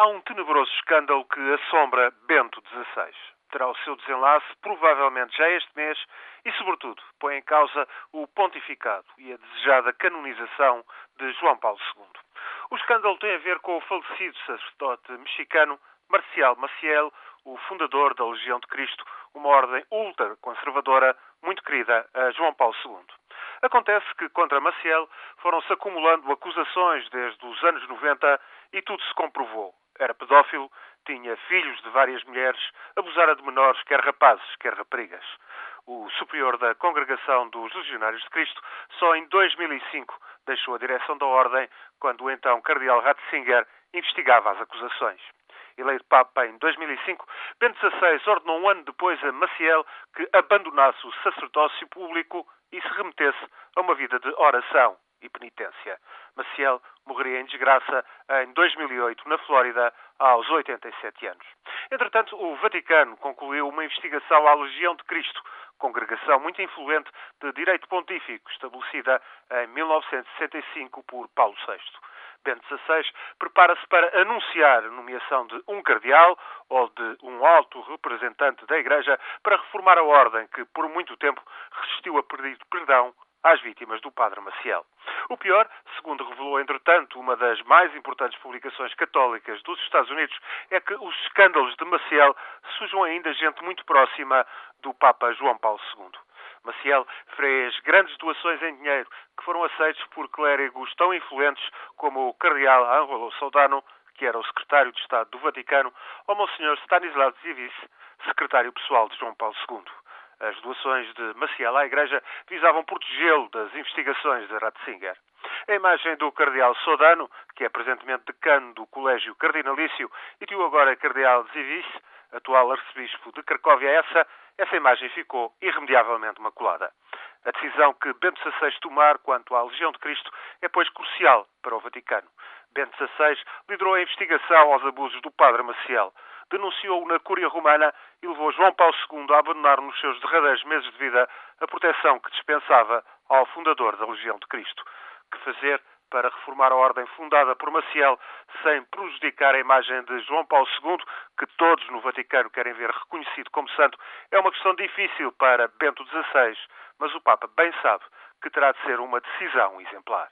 Há um tenebroso escândalo que assombra Bento XVI. Terá o seu desenlace provavelmente já este mês e, sobretudo, põe em causa o pontificado e a desejada canonização de João Paulo II. O escândalo tem a ver com o falecido sacerdote mexicano Marcial Maciel, o fundador da Legião de Cristo, uma ordem ultra-conservadora muito querida a João Paulo II. Acontece que contra Maciel foram-se acumulando acusações desde os anos 90 e tudo se comprovou era pedófilo, tinha filhos de várias mulheres, abusara de menores, quer rapazes, quer raparigas. O superior da Congregação dos Legionários de Cristo só em 2005 deixou a direção da Ordem, quando o então Cardeal Ratzinger investigava as acusações. Eleito Papa em 2005, Bento XVI ordenou um ano depois a Maciel que abandonasse o sacerdócio público e se remetesse a uma vida de oração e penitência. Maciel morreria em desgraça em 2008, na Flórida, aos 87 anos. Entretanto, o Vaticano concluiu uma investigação à Legião de Cristo, congregação muito influente de direito pontífico, estabelecida em 1965 por Paulo VI. Bento XVI prepara-se para anunciar a nomeação de um cardeal ou de um alto representante da Igreja para reformar a ordem que, por muito tempo, resistiu a pedir perdão às vítimas do Padre Maciel. O pior, segundo revelou, entretanto, uma das mais importantes publicações católicas dos Estados Unidos, é que os escândalos de Maciel sujam ainda gente muito próxima do Papa João Paulo II. Maciel fez grandes doações em dinheiro que foram aceitos por clérigos tão influentes como o cardeal Angelo Soldano, que era o secretário de Estado do Vaticano, ou Monsenhor Stanislav Zivis, secretário pessoal de João Paulo II. As doações de Maciel à Igreja visavam protegê-lo das investigações de Ratzinger. A imagem do cardeal Sodano, que é presentemente decano do Colégio Cardinalício, e de o agora cardeal Zivis, atual arcebispo de Cracóvia, essa, essa imagem ficou irremediavelmente maculada. A decisão que Bento XVI tomar quanto à Legião de Cristo é, pois, crucial para o Vaticano. Bento XVI liderou a investigação aos abusos do padre Maciel denunciou-o na Cúria Romana e levou João Paulo II a abandonar nos seus derradeiros meses de vida a proteção que dispensava ao fundador da Legião de Cristo. Que fazer para reformar a ordem fundada por Maciel sem prejudicar a imagem de João Paulo II, que todos no Vaticano querem ver reconhecido como santo, é uma questão difícil para Bento XVI, mas o Papa bem sabe que terá de ser uma decisão exemplar.